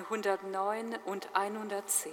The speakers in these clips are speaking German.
109 und 110.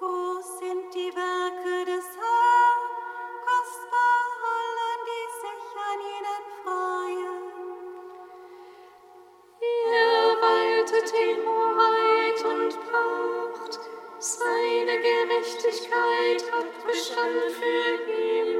seinem Volk seine machtvollen Taten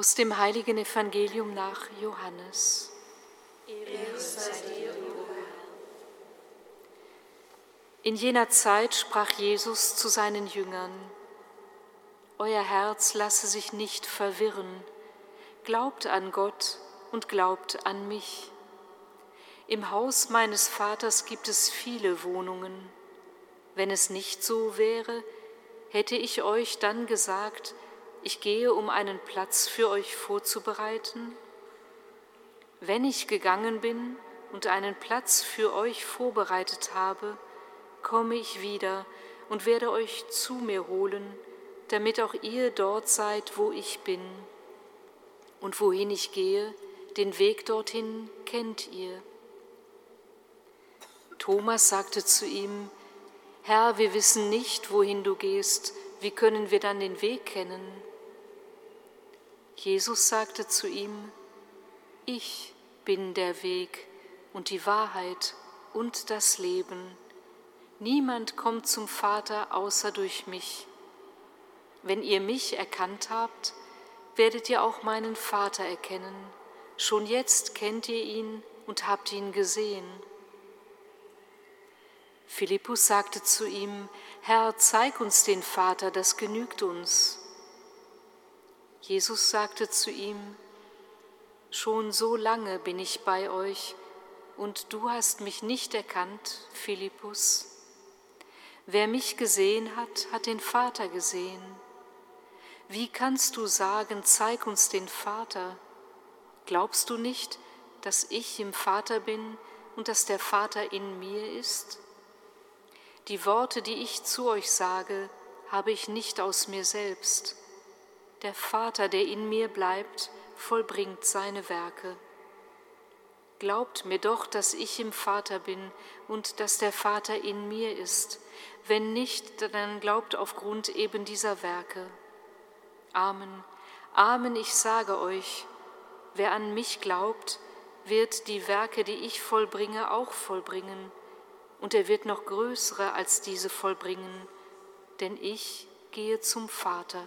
Aus dem heiligen Evangelium nach Johannes. In jener Zeit sprach Jesus zu seinen Jüngern, Euer Herz lasse sich nicht verwirren, glaubt an Gott und glaubt an mich. Im Haus meines Vaters gibt es viele Wohnungen. Wenn es nicht so wäre, hätte ich euch dann gesagt, ich gehe, um einen Platz für euch vorzubereiten? Wenn ich gegangen bin und einen Platz für euch vorbereitet habe, komme ich wieder und werde euch zu mir holen, damit auch ihr dort seid, wo ich bin. Und wohin ich gehe, den Weg dorthin kennt ihr. Thomas sagte zu ihm, Herr, wir wissen nicht, wohin du gehst, wie können wir dann den Weg kennen? Jesus sagte zu ihm, ich bin der Weg und die Wahrheit und das Leben. Niemand kommt zum Vater außer durch mich. Wenn ihr mich erkannt habt, werdet ihr auch meinen Vater erkennen. Schon jetzt kennt ihr ihn und habt ihn gesehen. Philippus sagte zu ihm, Herr, zeig uns den Vater, das genügt uns. Jesus sagte zu ihm, Schon so lange bin ich bei euch und du hast mich nicht erkannt, Philippus. Wer mich gesehen hat, hat den Vater gesehen. Wie kannst du sagen, zeig uns den Vater? Glaubst du nicht, dass ich im Vater bin und dass der Vater in mir ist? Die Worte, die ich zu euch sage, habe ich nicht aus mir selbst der Vater, der in mir bleibt, vollbringt seine Werke. Glaubt mir doch, dass ich im Vater bin und dass der Vater in mir ist. Wenn nicht, dann glaubt aufgrund eben dieser Werke. Amen. Amen, ich sage euch, wer an mich glaubt, wird die Werke, die ich vollbringe, auch vollbringen, und er wird noch größere als diese vollbringen, denn ich gehe zum Vater.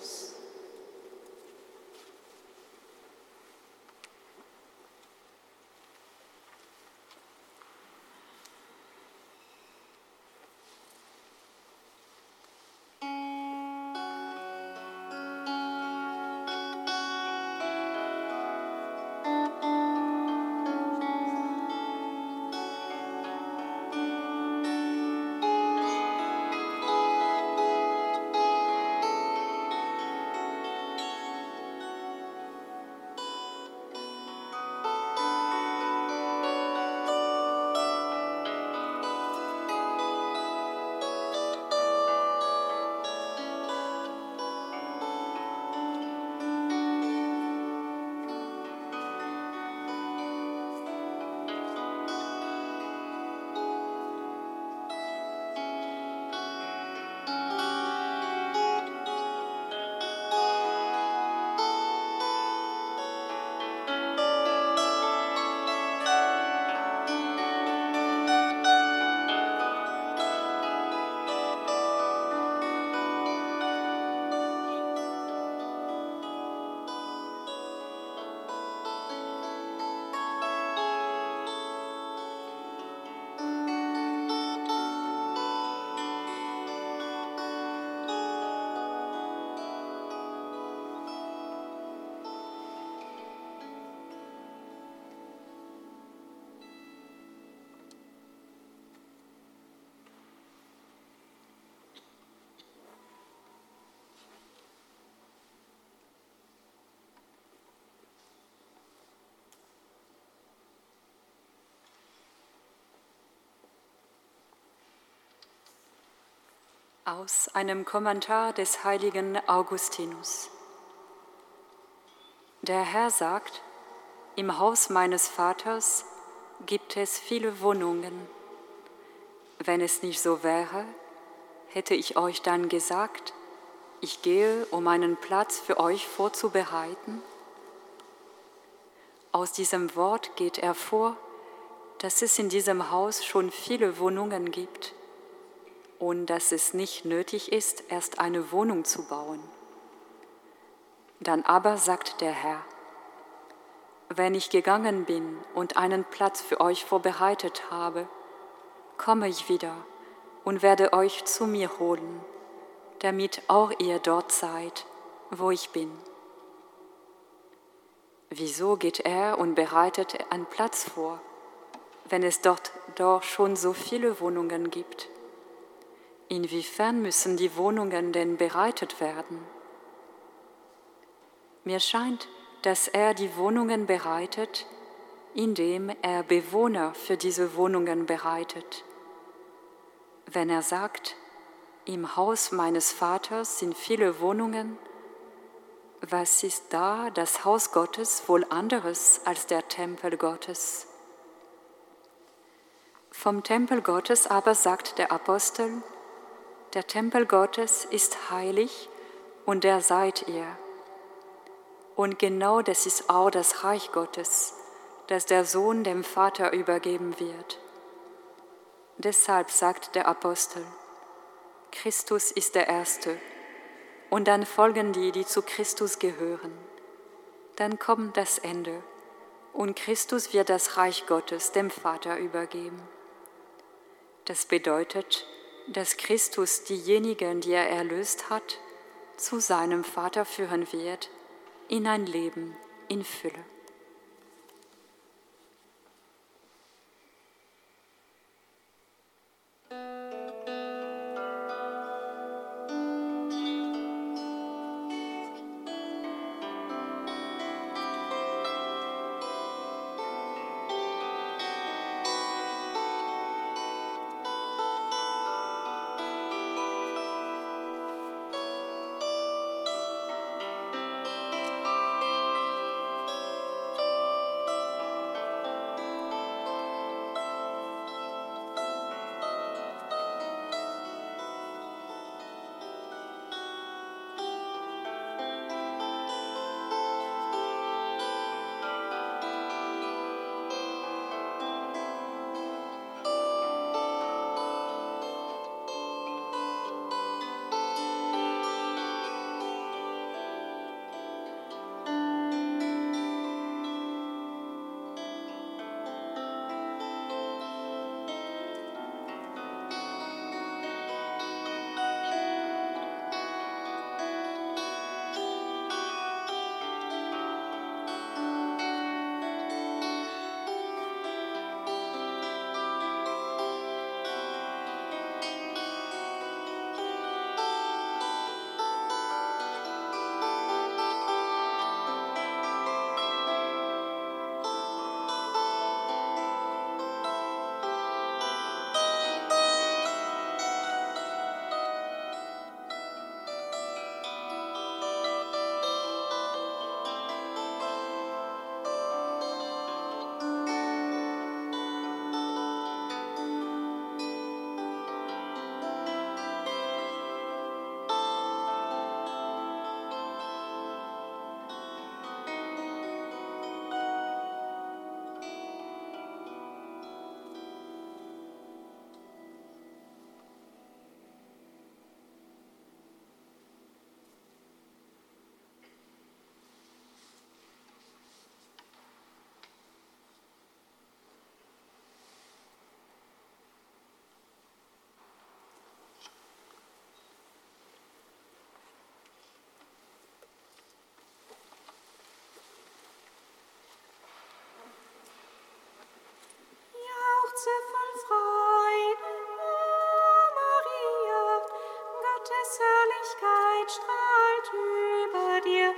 Aus einem Kommentar des heiligen Augustinus. Der Herr sagt, im Haus meines Vaters gibt es viele Wohnungen. Wenn es nicht so wäre, hätte ich euch dann gesagt, ich gehe, um einen Platz für euch vorzubereiten. Aus diesem Wort geht hervor, dass es in diesem Haus schon viele Wohnungen gibt und dass es nicht nötig ist, erst eine Wohnung zu bauen. Dann aber sagt der Herr, wenn ich gegangen bin und einen Platz für euch vorbereitet habe, komme ich wieder und werde euch zu mir holen, damit auch ihr dort seid, wo ich bin. Wieso geht er und bereitet einen Platz vor? wenn es dort doch schon so viele Wohnungen gibt? Inwiefern müssen die Wohnungen denn bereitet werden? Mir scheint, dass er die Wohnungen bereitet, indem er Bewohner für diese Wohnungen bereitet. Wenn er sagt, im Haus meines Vaters sind viele Wohnungen, was ist da das Haus Gottes wohl anderes als der Tempel Gottes? Vom Tempel Gottes aber sagt der Apostel, der Tempel Gottes ist heilig und der seid ihr. Und genau das ist auch das Reich Gottes, das der Sohn dem Vater übergeben wird. Deshalb sagt der Apostel, Christus ist der Erste, und dann folgen die, die zu Christus gehören. Dann kommt das Ende, und Christus wird das Reich Gottes dem Vater übergeben. Das bedeutet, dass Christus diejenigen, die er erlöst hat, zu seinem Vater führen wird in ein Leben in Fülle. Herrlichkeit strahlt über dir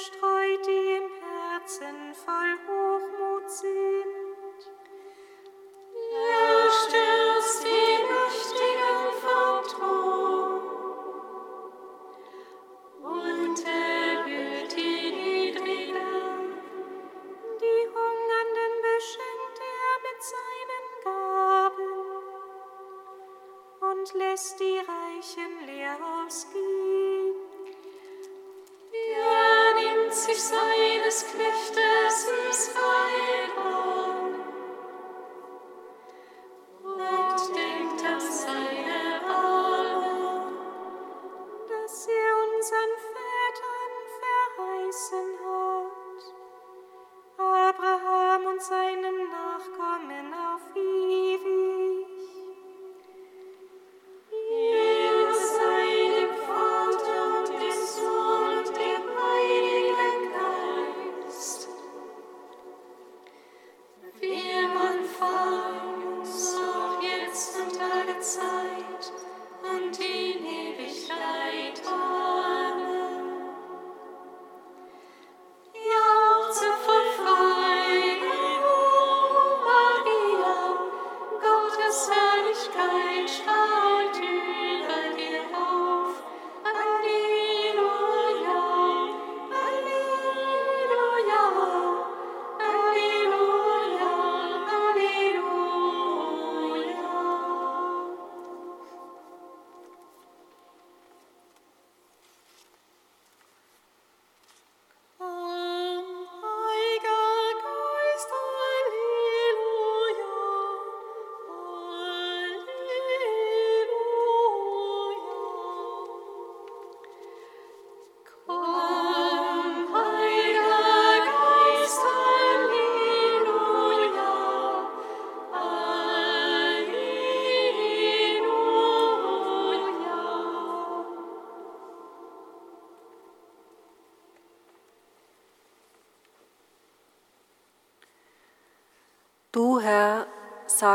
zerstreut,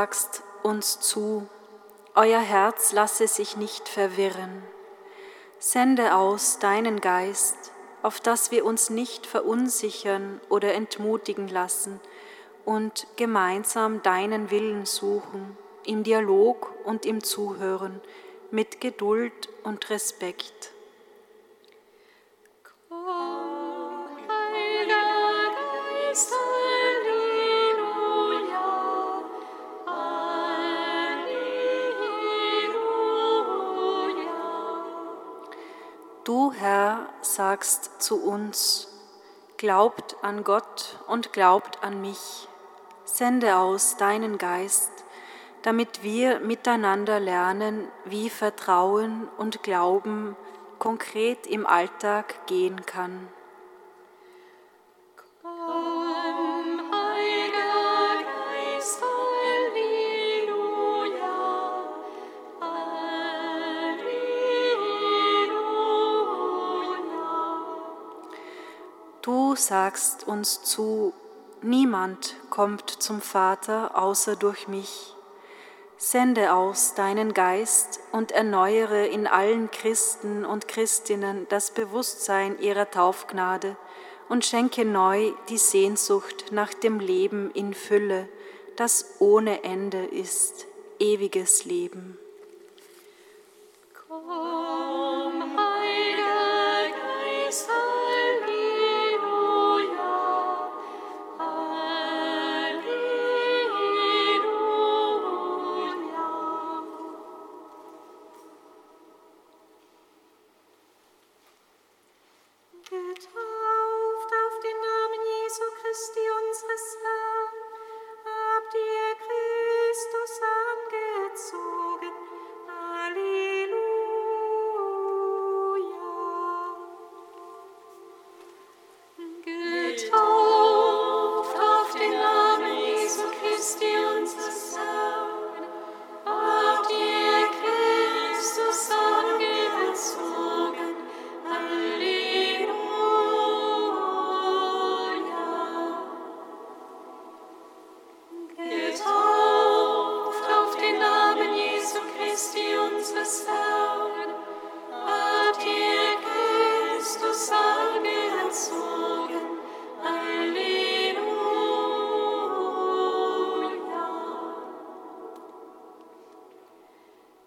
sagst uns zu, euer Herz lasse sich nicht verwirren. Sende aus deinen Geist, auf dass wir uns nicht verunsichern oder entmutigen lassen und gemeinsam deinen Willen suchen, im Dialog und im Zuhören, mit Geduld und Respekt. Herr, sagst zu uns, glaubt an Gott und glaubt an mich. Sende aus deinen Geist, damit wir miteinander lernen, wie Vertrauen und Glauben konkret im Alltag gehen kann. Du sagst uns zu, niemand kommt zum Vater außer durch mich. Sende aus deinen Geist und erneuere in allen Christen und Christinnen das Bewusstsein ihrer Taufgnade und schenke neu die Sehnsucht nach dem Leben in Fülle, das ohne Ende ist, ewiges Leben.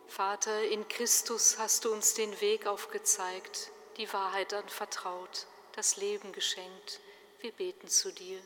Vater, in Christus hast du uns den Weg aufgezeigt, die Wahrheit anvertraut, das Leben geschenkt. Wir beten zu dir.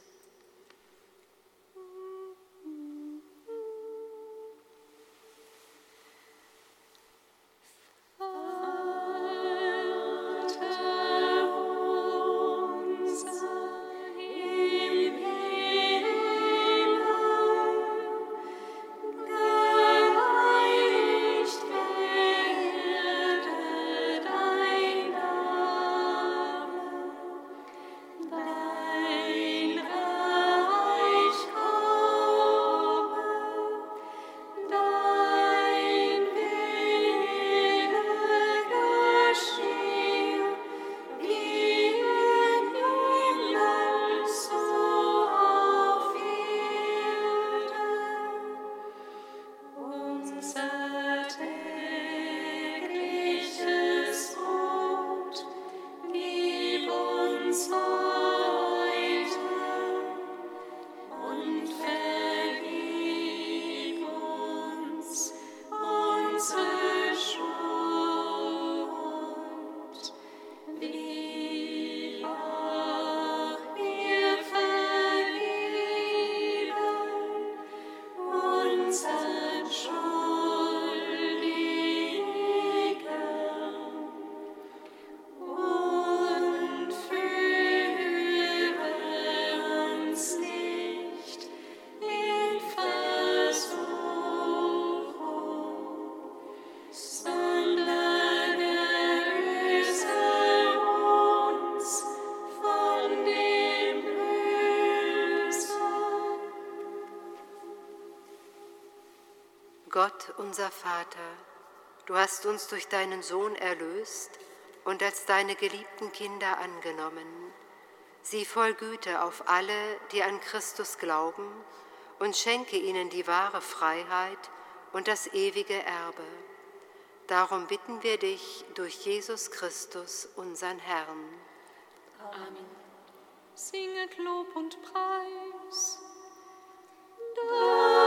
Gott, unser Vater, du hast uns durch deinen Sohn erlöst und als deine geliebten Kinder angenommen. Sieh voll Güte auf alle, die an Christus glauben, und schenke ihnen die wahre Freiheit und das ewige Erbe. Darum bitten wir dich durch Jesus Christus, unseren Herrn. Amen. Singet Lob und Preis. Dank